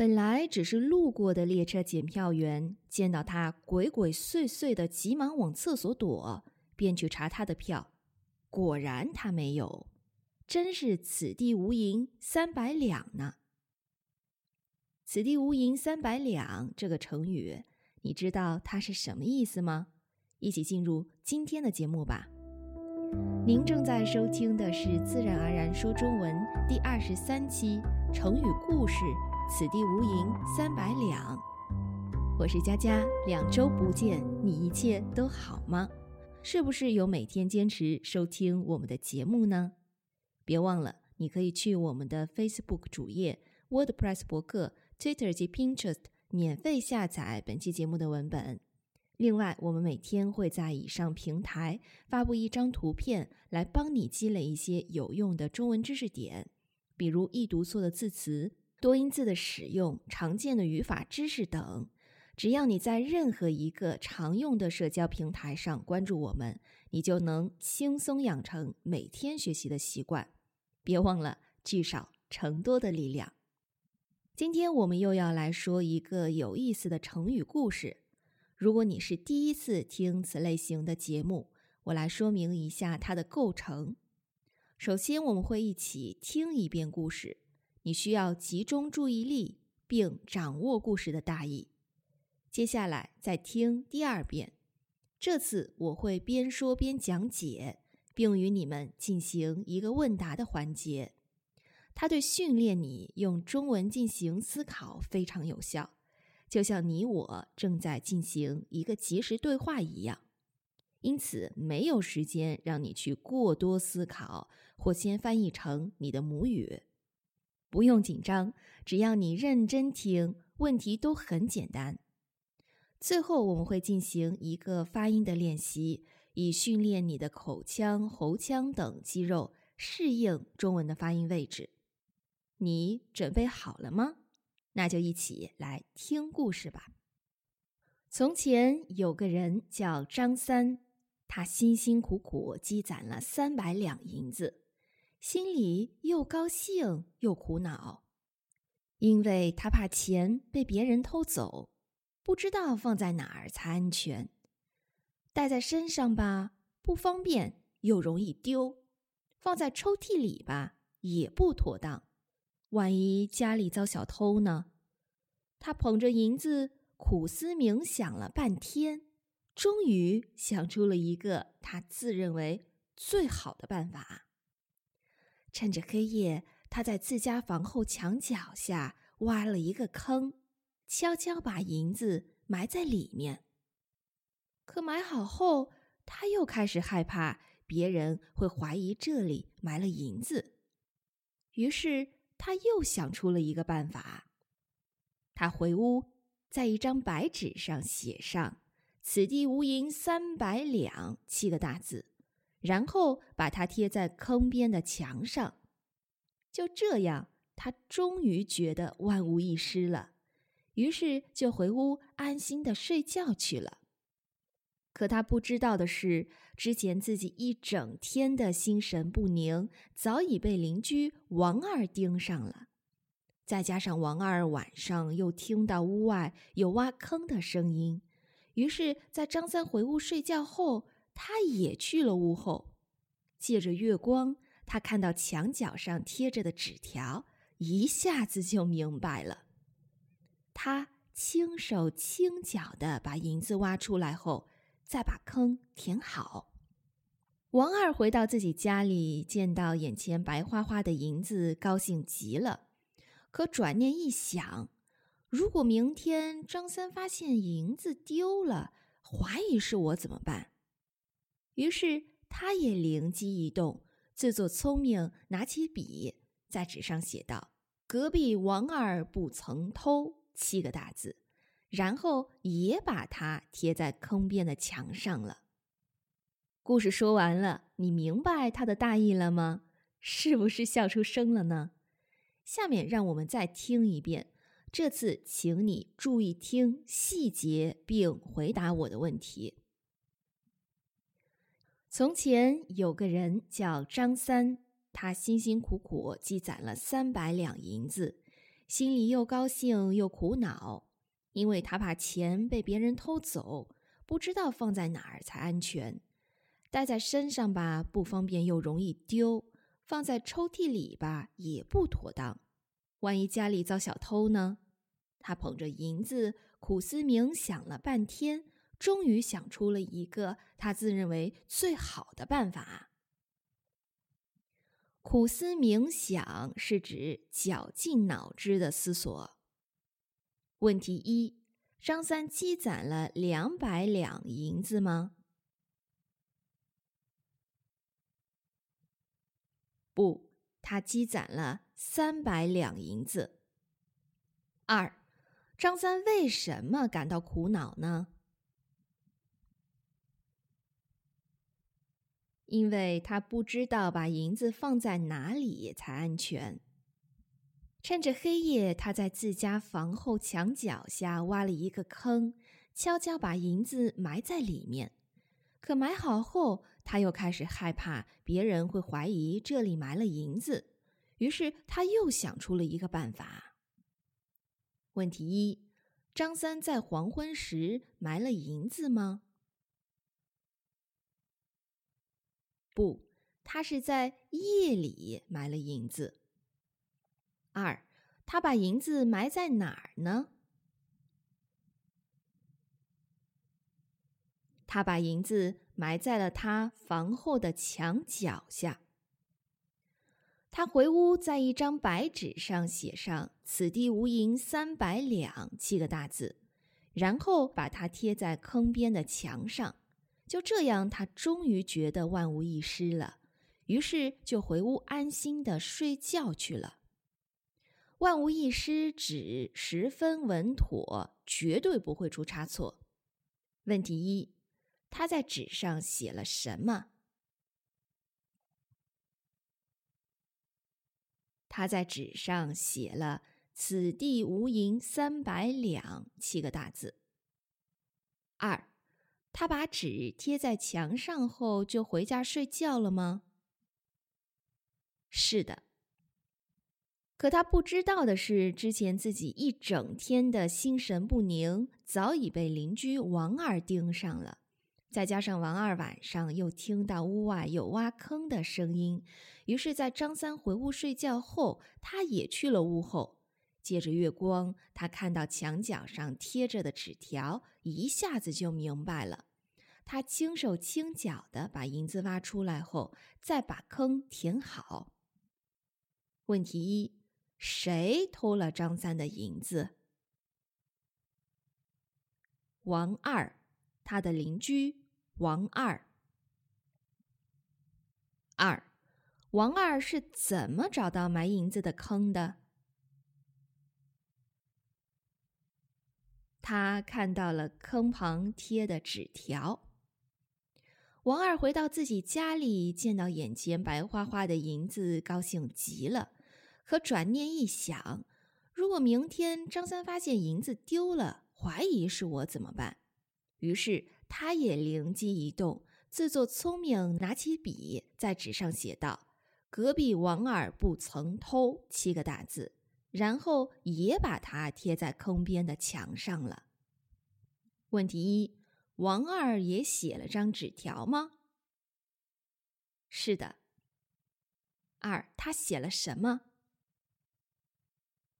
本来只是路过的列车检票员见到他鬼鬼祟祟的，急忙往厕所躲，便去查他的票。果然他没有，真是此地无银三百两呢。此地无银三百两这个成语，你知道它是什么意思吗？一起进入今天的节目吧。您正在收听的是《自然而然说中文》第二十三期成语故事。此地无银三百两。我是佳佳，两周不见，你一切都好吗？是不是有每天坚持收听我们的节目呢？别忘了，你可以去我们的 Facebook 主页、WordPress 博客、Twitter 及 Pinterest 免费下载本期节目的文本。另外，我们每天会在以上平台发布一张图片，来帮你积累一些有用的中文知识点，比如易读错的字词。多音字的使用、常见的语法知识等，只要你在任何一个常用的社交平台上关注我们，你就能轻松养成每天学习的习惯。别忘了聚少成多的力量。今天我们又要来说一个有意思的成语故事。如果你是第一次听此类型的节目，我来说明一下它的构成。首先，我们会一起听一遍故事。你需要集中注意力并掌握故事的大意。接下来再听第二遍，这次我会边说边讲解，并与你们进行一个问答的环节。它对训练你用中文进行思考非常有效，就像你我正在进行一个即时对话一样。因此，没有时间让你去过多思考或先翻译成你的母语。不用紧张，只要你认真听，问题都很简单。最后，我们会进行一个发音的练习，以训练你的口腔、喉腔等肌肉适应中文的发音位置。你准备好了吗？那就一起来听故事吧。从前有个人叫张三，他辛辛苦苦积攒了三百两银子。心里又高兴又苦恼，因为他怕钱被别人偷走，不知道放在哪儿才安全。带在身上吧不方便，又容易丢；放在抽屉里吧也不妥当，万一家里遭小偷呢？他捧着银子，苦思冥想了半天，终于想出了一个他自认为最好的办法。趁着黑夜，他在自家房后墙角下挖了一个坑，悄悄把银子埋在里面。可埋好后，他又开始害怕别人会怀疑这里埋了银子，于是他又想出了一个办法。他回屋，在一张白纸上写上“此地无银三百两”七个大字。然后把它贴在坑边的墙上，就这样，他终于觉得万无一失了，于是就回屋安心的睡觉去了。可他不知道的是，之前自己一整天的心神不宁，早已被邻居王二盯上了。再加上王二晚上又听到屋外有挖坑的声音，于是，在张三回屋睡觉后。他也去了屋后，借着月光，他看到墙角上贴着的纸条，一下子就明白了。他轻手轻脚的把银子挖出来后，再把坑填好。王二回到自己家里，见到眼前白花花的银子，高兴极了。可转念一想，如果明天张三发现银子丢了，怀疑是我怎么办？于是，他也灵机一动，自作聪明，拿起笔，在纸上写道：“隔壁王二不曾偷”七个大字，然后也把它贴在坑边的墙上了。故事说完了，你明白他的大意了吗？是不是笑出声了呢？下面让我们再听一遍，这次请你注意听细节，并回答我的问题。从前有个人叫张三，他辛辛苦苦积攒了三百两银子，心里又高兴又苦恼，因为他怕钱被别人偷走，不知道放在哪儿才安全。带在身上吧，不方便又容易丢；放在抽屉里吧，也不妥当。万一家里遭小偷呢？他捧着银子，苦思冥想了半天，终于想出了一个他自认为最好的办法。苦思冥想是指绞尽脑汁的思索。问题一：张三积攒了两百两银子吗？不，他积攒了三百两银子。二，张三为什么感到苦恼呢？因为他不知道把银子放在哪里才安全。趁着黑夜，他在自家房后墙脚下挖了一个坑，悄悄把银子埋在里面。可埋好后，他又开始害怕别人会怀疑这里埋了银子，于是他又想出了一个办法。问题一：张三在黄昏时埋了银子吗？不，他是在夜里埋了银子。二，他把银子埋在哪儿呢？他把银子埋在了他房后的墙脚下。他回屋，在一张白纸上写上“此地无银三百两”七个大字，然后把它贴在坑边的墙上。就这样，他终于觉得万无一失了，于是就回屋安心的睡觉去了。万无一失指十分稳妥，绝对不会出差错。问题一：他在纸上写了什么？他在纸上写了“此地无银三百两”七个大字。二。他把纸贴在墙上后，就回家睡觉了吗？是的。可他不知道的是，之前自己一整天的心神不宁，早已被邻居王二盯上了。再加上王二晚上又听到屋外有挖坑的声音，于是，在张三回屋睡觉后，他也去了屋后。借着月光，他看到墙角上贴着的纸条，一下子就明白了。他轻手轻脚的把银子挖出来后，再把坑填好。问题一：谁偷了张三的银子？王二，他的邻居王二。二，王二是怎么找到埋银子的坑的？他看到了坑旁贴的纸条。王二回到自己家里，见到眼前白花花的银子，高兴极了。可转念一想，如果明天张三发现银子丢了，怀疑是我怎么办？于是他也灵机一动，自作聪明，拿起笔在纸上写道：“隔壁王二不曾偷”七个大字。然后也把它贴在坑边的墙上了。问题一：王二也写了张纸条吗？是的。二，他写了什么？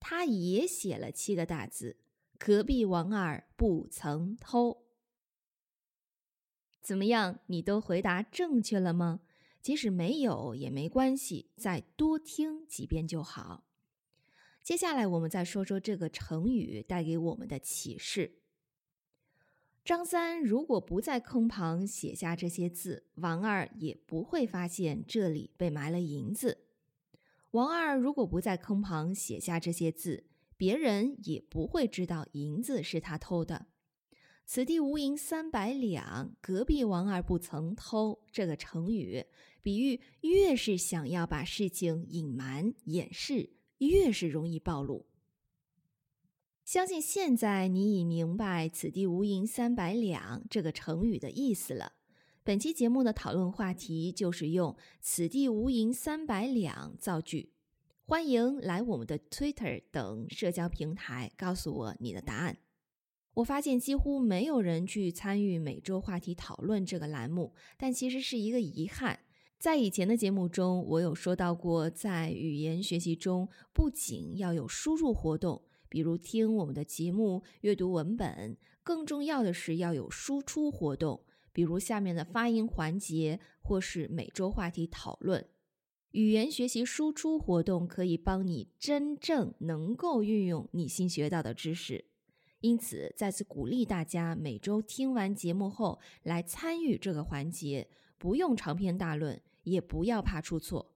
他也写了七个大字：“隔壁王二不曾偷。”怎么样？你都回答正确了吗？即使没有也没关系，再多听几遍就好。接下来，我们再说说这个成语带给我们的启示。张三如果不在坑旁写下这些字，王二也不会发现这里被埋了银子。王二如果不在坑旁写下这些字，别人也不会知道银子是他偷的。此地无银三百两，隔壁王二不曾偷。这个成语比喻，越是想要把事情隐瞒掩饰。越是容易暴露。相信现在你已明白“此地无银三百两”这个成语的意思了。本期节目的讨论话题就是用“此地无银三百两”造句。欢迎来我们的 Twitter 等社交平台告诉我你的答案。我发现几乎没有人去参与每周话题讨论这个栏目，但其实是一个遗憾。在以前的节目中，我有说到过，在语言学习中，不仅要有输入活动，比如听我们的节目、阅读文本，更重要的是要有输出活动，比如下面的发音环节或是每周话题讨论。语言学习输出活动可以帮你真正能够运用你新学到的知识，因此再次鼓励大家每周听完节目后来参与这个环节，不用长篇大论，也不要怕出错。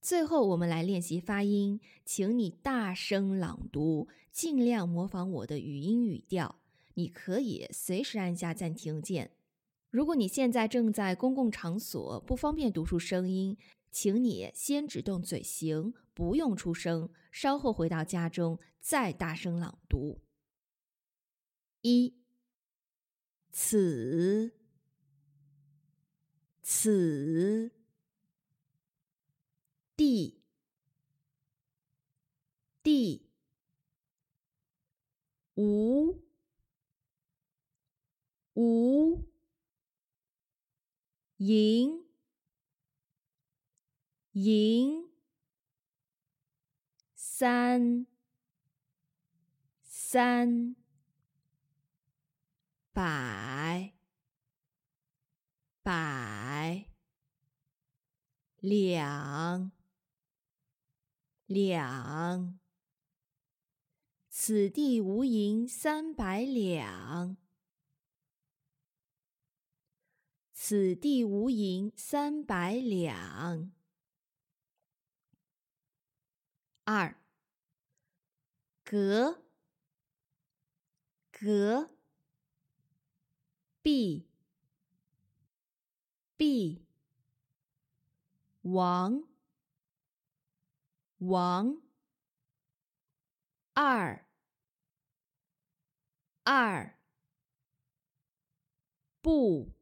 最后，我们来练习发音，请你大声朗读，尽量模仿我的语音语调。你可以随时按下暂停键。如果你现在正在公共场所，不方便读出声音，请你先只动嘴型，不用出声，稍后回到家中再大声朗读。一，此，此，地，地，无，无。赢，赢，三，三，百，百，两，两，此地无银三百两。此地无银三百两。二，隔，隔，壁，B，，王，王，二，二，不。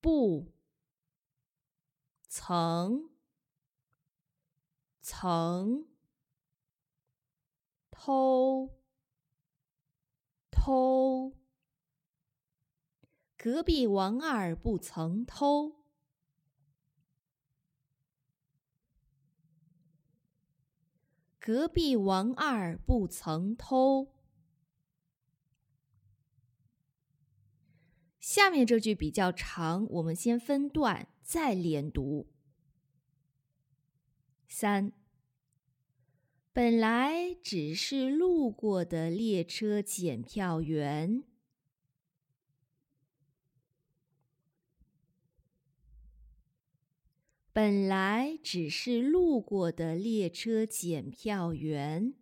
不，曾，曾，偷，偷，隔壁王二不曾偷，隔壁王二不曾偷。下面这句比较长，我们先分段再连读。三，本来只是路过的列车检票员，本来只是路过的列车检票员。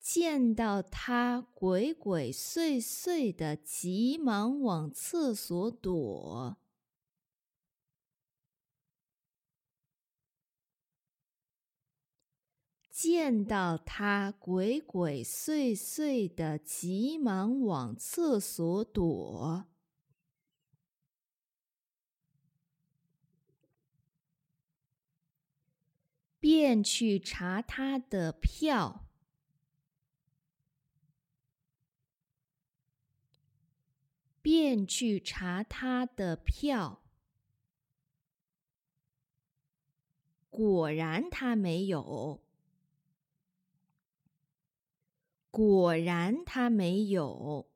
见到他鬼鬼祟祟的，急忙往厕所躲。见到他鬼鬼祟祟的，急忙往厕所躲，便去查他的票。便去查他的票，果然他没有。果然他没有。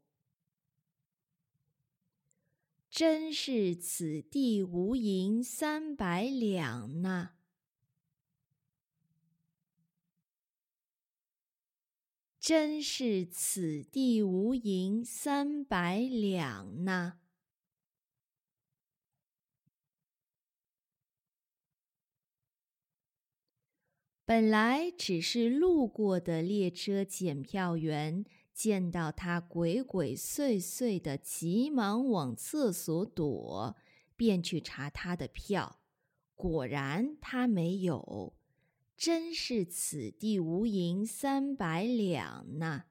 真是此地无银三百两呐。真是此地无银三百两呢。本来只是路过的列车检票员，见到他鬼鬼祟祟的，急忙往厕所躲，便去查他的票，果然他没有。真是此地无银三百两呐。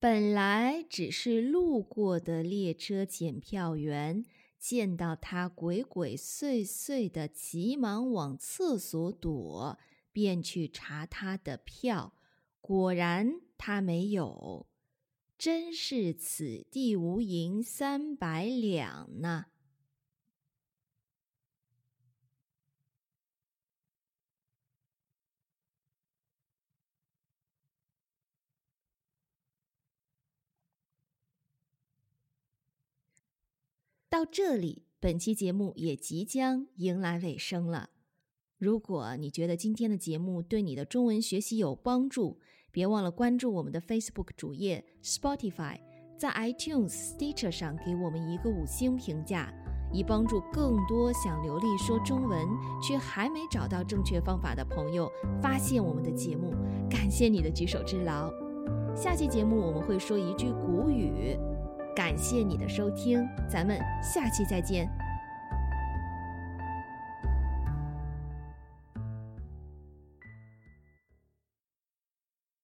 本来只是路过的列车检票员见到他鬼鬼祟祟的急忙往厕所躲，便去查他的票，果然。他没有。真是此地无银三百两呢。到这里，本期节目也即将迎来尾声了。如果你觉得今天的节目对你的中文学习有帮助，别忘了关注我们的 Facebook 主页、Spotify，在 iTunes、Stitcher 上给我们一个五星评价，以帮助更多想流利说中文却还没找到正确方法的朋友发现我们的节目。感谢你的举手之劳。下期节目我们会说一句古语。感谢你的收听，咱们下期再见。